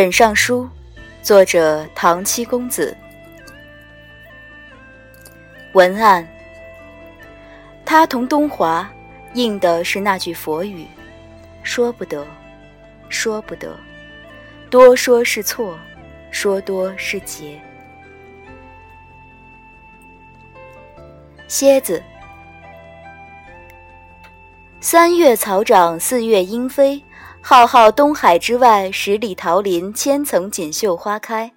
枕上书，作者唐七公子。文案：他同东华应的是那句佛语：“说不得，说不得，多说是错，说多是劫。”蝎子，三月草长，四月莺飞。浩浩东海之外，十里桃林，千层锦绣花开。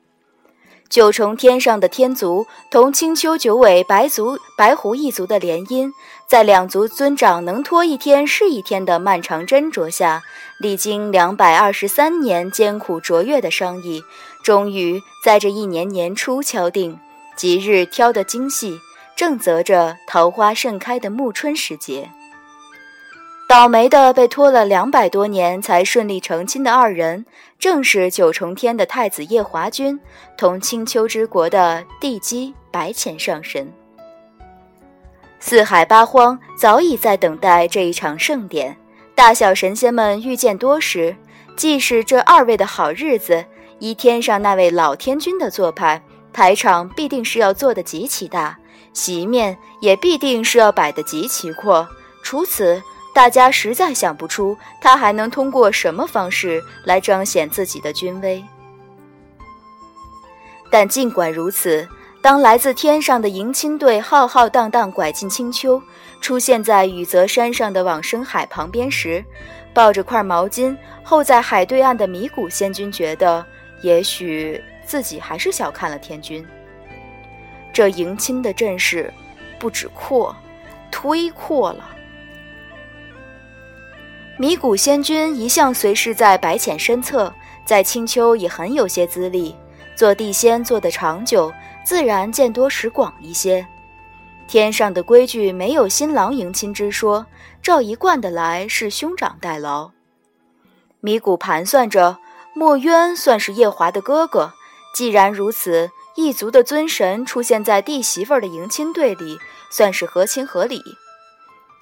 九重天上的天族同青丘九尾白族白狐一族的联姻，在两族尊长能拖一天是一天的漫长斟酌下，历经两百二十三年艰苦卓越的商议，终于在这一年年初敲定，吉日挑得精细，正择着桃花盛开的暮春时节。倒霉的被拖了两百多年才顺利成亲的二人，正是九重天的太子夜华君同青丘之国的地基白浅上神。四海八荒早已在等待这一场盛典，大小神仙们遇见多时。既是这二位的好日子，依天上那位老天君的做派，排场必定是要做得极其大，席面也必定是要摆得极其阔。除此。大家实在想不出他还能通过什么方式来彰显自己的君威。但尽管如此，当来自天上的迎亲队浩浩荡荡拐进青丘，出现在雨泽山上的往生海旁边时，抱着块毛巾候在海对岸的迷谷仙君觉得，也许自己还是小看了天君。这迎亲的阵势，不止阔，忒阔了。迷谷仙君一向随侍在白浅身侧，在青丘也很有些资历，做地仙做得长久，自然见多识广一些。天上的规矩没有新郎迎亲之说，照一贯的来是兄长代劳。迷谷盘算着，墨渊算是夜华的哥哥，既然如此，一族的尊神出现在弟媳妇的迎亲队里，算是合情合理。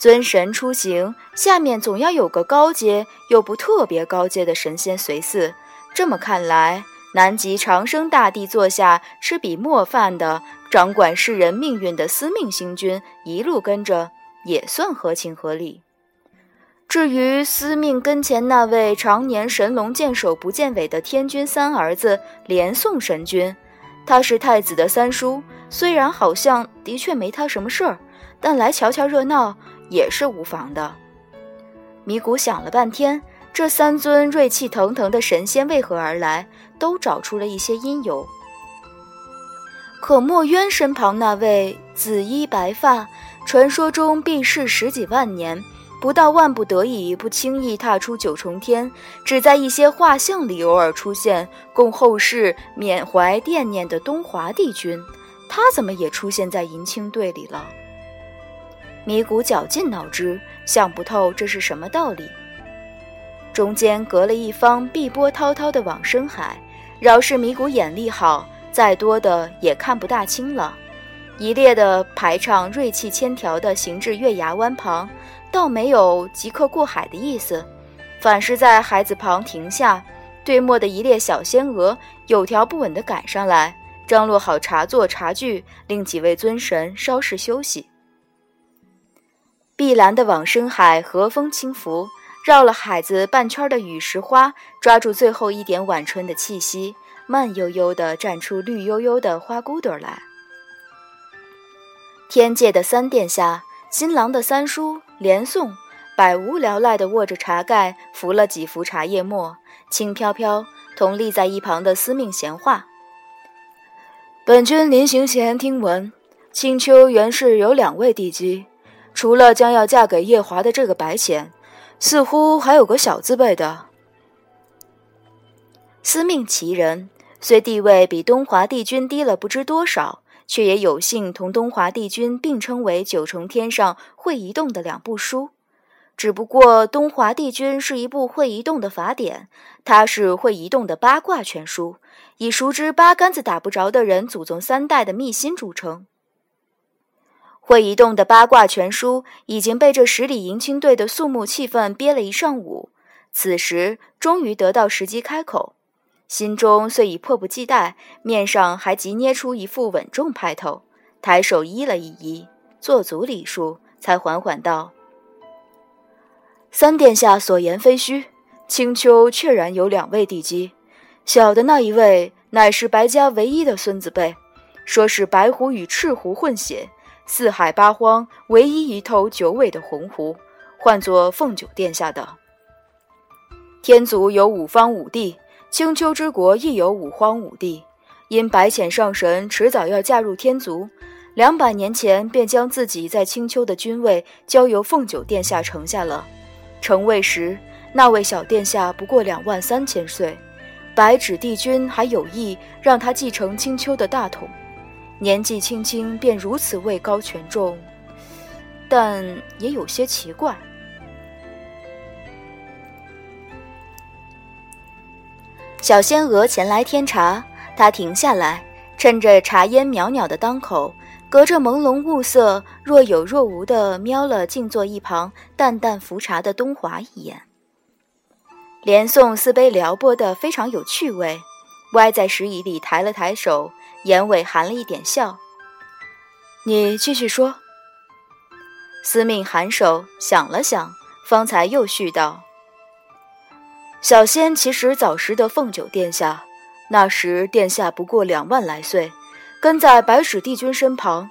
尊神出行，下面总要有个高阶又不特别高阶的神仙随侍。这么看来，南极长生大帝座下吃笔墨饭的、掌管世人命运的司命星君一路跟着，也算合情合理。至于司命跟前那位常年神龙见首不见尾的天君三儿子连宋神君，他是太子的三叔，虽然好像的确没他什么事儿，但来瞧瞧热闹。也是无妨的。迷谷想了半天，这三尊锐气腾腾的神仙为何而来，都找出了一些因由。可墨渊身旁那位紫衣白发，传说中避世十几万年，不到万不得已不轻易踏出九重天，只在一些画像里偶尔出现，供后世缅怀惦念的东华帝君，他怎么也出现在银青队里了？迷谷绞尽脑汁，想不透这是什么道理。中间隔了一方碧波滔滔的往生海，饶是迷谷眼力好，再多的也看不大清了。一列的排场锐气千条的行至月牙湾旁，倒没有即刻过海的意思，反是在海子旁停下。对末的一列小仙娥有条不紊地赶上来，张罗好茶座茶具，令几位尊神稍事休息。碧蓝的往生海，和风轻拂，绕了海子半圈的雨石花，抓住最后一点晚春的气息，慢悠悠地绽出绿油油的花骨朵来。天界的三殿下，新郎的三叔连宋，百无聊赖地握着茶盖，拂了几幅茶叶末，轻飘飘，同立在一旁的司命闲话。本君临行前听闻，青丘原是有两位帝姬。除了将要嫁给夜华的这个白浅，似乎还有个小字辈的。司命奇人，虽地位比东华帝君低了不知多少，却也有幸同东华帝君并称为九重天上会移动的两部书。只不过东华帝君是一部会移动的法典，他是会移动的八卦全书，以熟知八竿子打不着的人祖宗三代的秘辛著称。会移动的八卦全书已经被这十里迎亲队的肃穆气氛憋了一上午，此时终于得到时机开口。心中虽已迫不及待，面上还急捏出一副稳重派头，抬手揖了一揖，做足礼数，才缓缓道：“三殿下所言非虚，青丘确然有两位帝姬，小的那一位乃是白家唯一的孙子辈，说是白狐与赤狐混血，四海八荒唯一一头九尾的红狐，唤作凤九殿下的。天族有五方五帝。”青丘之国亦有五荒五帝，因白浅上神迟早要嫁入天族，两百年前便将自己在青丘的君位交由凤九殿下承下了。成位时，那位小殿下不过两万三千岁，白纸帝君还有意让他继承青丘的大统，年纪轻轻便如此位高权重，但也有些奇怪。小仙娥前来添茶，她停下来，趁着茶烟袅袅的当口，隔着朦胧雾色，若有若无地瞄了静坐一旁淡淡浮茶的东华一眼。连宋似杯撩拨的非常有趣味，歪在石椅里抬了抬手，眼尾含了一点笑。你继续说。司命颔首想了想，方才又续道。小仙其实早识得凤九殿下，那时殿下不过两万来岁，跟在白纸帝君身旁，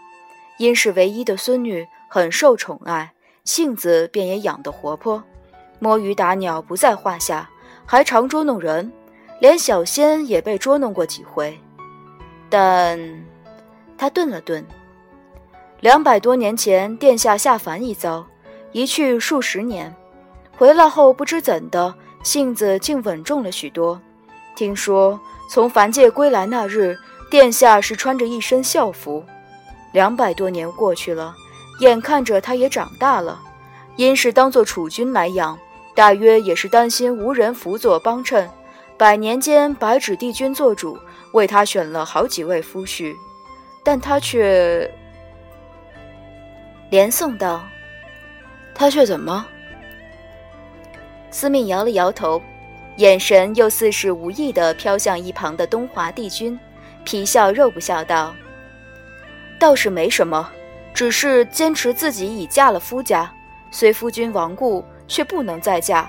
因是唯一的孙女，很受宠爱，性子便也养得活泼，摸鱼打鸟不在话下，还常捉弄人，连小仙也被捉弄过几回。但，他顿了顿，两百多年前殿下下凡一遭，一去数十年，回来后不知怎的。性子竟稳重了许多。听说从凡界归来那日，殿下是穿着一身校服。两百多年过去了，眼看着他也长大了，因是当做储君来养，大约也是担心无人辅佐帮衬。百年间，白纸帝君做主，为他选了好几位夫婿，但他却……连宋道：“他却怎么？”司命摇了摇头，眼神又似是无意地飘向一旁的东华帝君，皮笑肉不笑道：“倒是没什么，只是坚持自己已嫁了夫家，虽夫君亡故，却不能再嫁。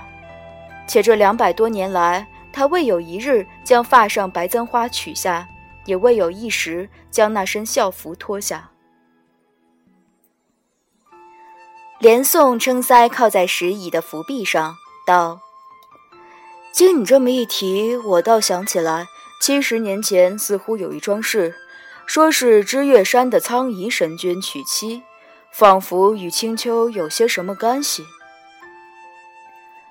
且这两百多年来，他未有一日将发上白簪花取下，也未有一时将那身校服脱下。”连宋撑腮靠在石椅的扶壁上。道：“经你这么一提，我倒想起来，七十年前似乎有一桩事，说是知月山的苍夷神君娶妻，仿佛与青丘有些什么干系。”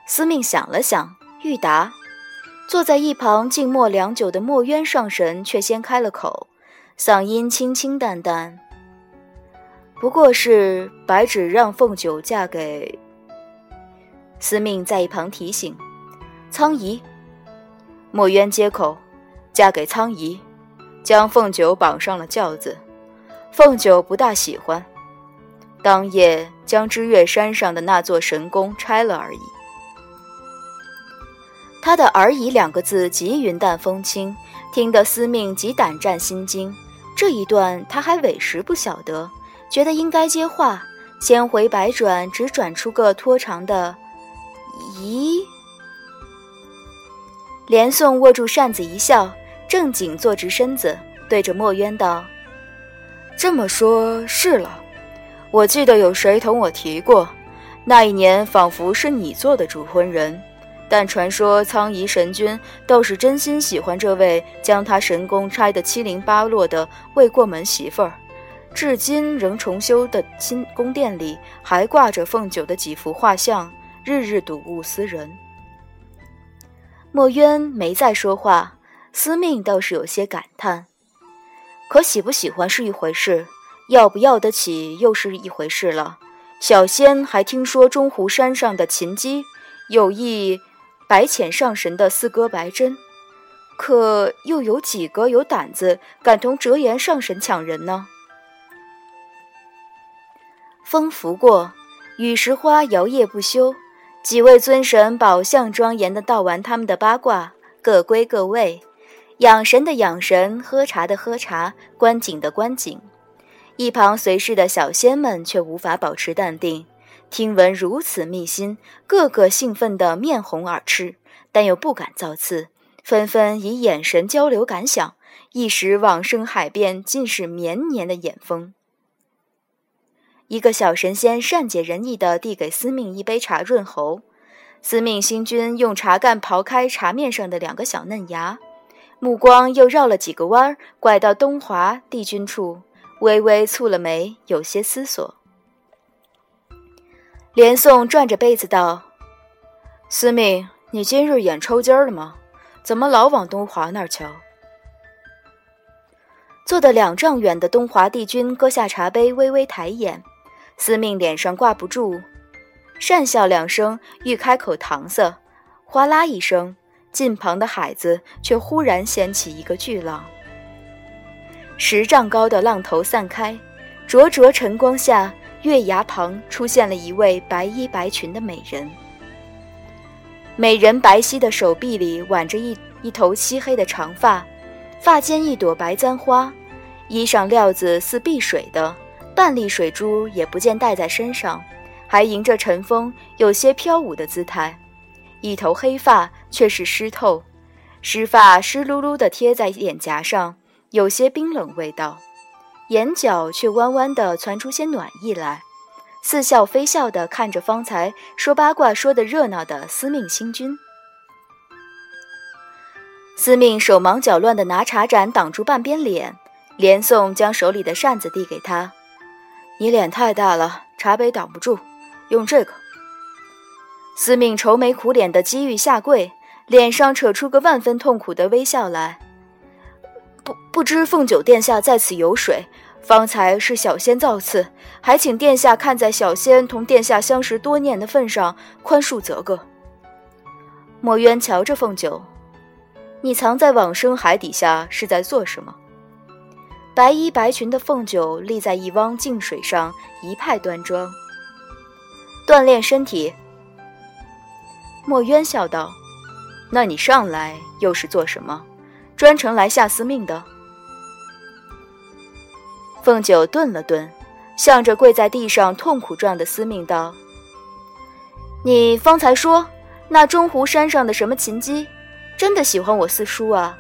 司命想了想，欲答，坐在一旁静默良久的墨渊上神却先开了口，嗓音清清淡淡：“不过是白芷让凤九嫁给。”司命在一旁提醒：“苍夷。”墨渊接口：“嫁给苍夷，将凤九绑上了轿子。凤九不大喜欢，当夜将知月山上的那座神宫拆了而已。”他的“而已”两个字极云淡风轻，听得司命极胆战心惊。这一段他还委实不晓得，觉得应该接话，千回百转，只转出个拖长的。咦？连宋握住扇子一笑，正经坐直身子，对着墨渊道：“这么说，是了。我记得有谁同我提过，那一年仿佛是你做的主婚人。但传说苍夷神君倒是真心喜欢这位将他神功拆得七零八落的未过门媳妇儿，至今仍重修的新宫殿里还挂着凤九的几幅画像。”日日睹物思人。墨渊没再说话，司命倒是有些感叹。可喜不喜欢是一回事，要不要得起又是一回事了。小仙还听说中湖山上的秦姬有意白浅上神的四哥白珍，可又有几个有胆子敢同折颜上神抢人呢？风拂过，雨石花摇曳不休。几位尊神宝相庄严的道完他们的八卦，各归各位，养神的养神，喝茶的喝茶，观景的观景。一旁随侍的小仙们却无法保持淡定，听闻如此秘辛，个个兴奋得面红耳赤，但又不敢造次，纷纷以眼神交流感想，一时往生海边尽是绵绵的眼风。一个小神仙善解人意地递给司命一杯茶润喉，司命星君用茶干刨开茶面上的两个小嫩芽，目光又绕了几个弯，拐到东华帝君处，微微蹙了眉，有些思索。连宋转着杯子道：“司命，你今日眼抽筋了吗？怎么老往东华那儿瞧？”坐得两丈远的东华帝君搁下茶杯，微微抬眼。司命脸上挂不住，讪笑两声，欲开口搪塞，哗啦一声，近旁的海子却忽然掀起一个巨浪。十丈高的浪头散开，灼灼晨光下，月牙旁出现了一位白衣白裙的美人。美人白皙的手臂里挽着一一头漆黑的长发，发间一朵白簪花，衣裳料子似碧水的。半粒水珠也不见戴在身上，还迎着晨风，有些飘舞的姿态。一头黑发却是湿透，湿发湿漉漉地贴在脸颊上，有些冰冷味道。眼角却弯弯地传出些暖意来，似笑非笑地看着方才说八卦说的热闹的司命星君。司命手忙脚乱地拿茶盏挡住半边脸，连宋将手里的扇子递给他。你脸太大了，茶杯挡不住，用这个。司命愁眉苦脸的机遇下跪，脸上扯出个万分痛苦的微笑来。不不知凤九殿下在此游水，方才是小仙造次，还请殿下看在小仙同殿下相识多年的份上，宽恕则个。墨渊瞧着凤九，你藏在往生海底下是在做什么？白衣白裙的凤九立在一汪静水上，一派端庄。锻炼身体。墨渊笑道：“那你上来又是做什么？专程来下司命的？”凤九顿了顿，向着跪在地上痛苦状的司命道：“你方才说那中湖山上的什么琴姬，真的喜欢我四叔啊？”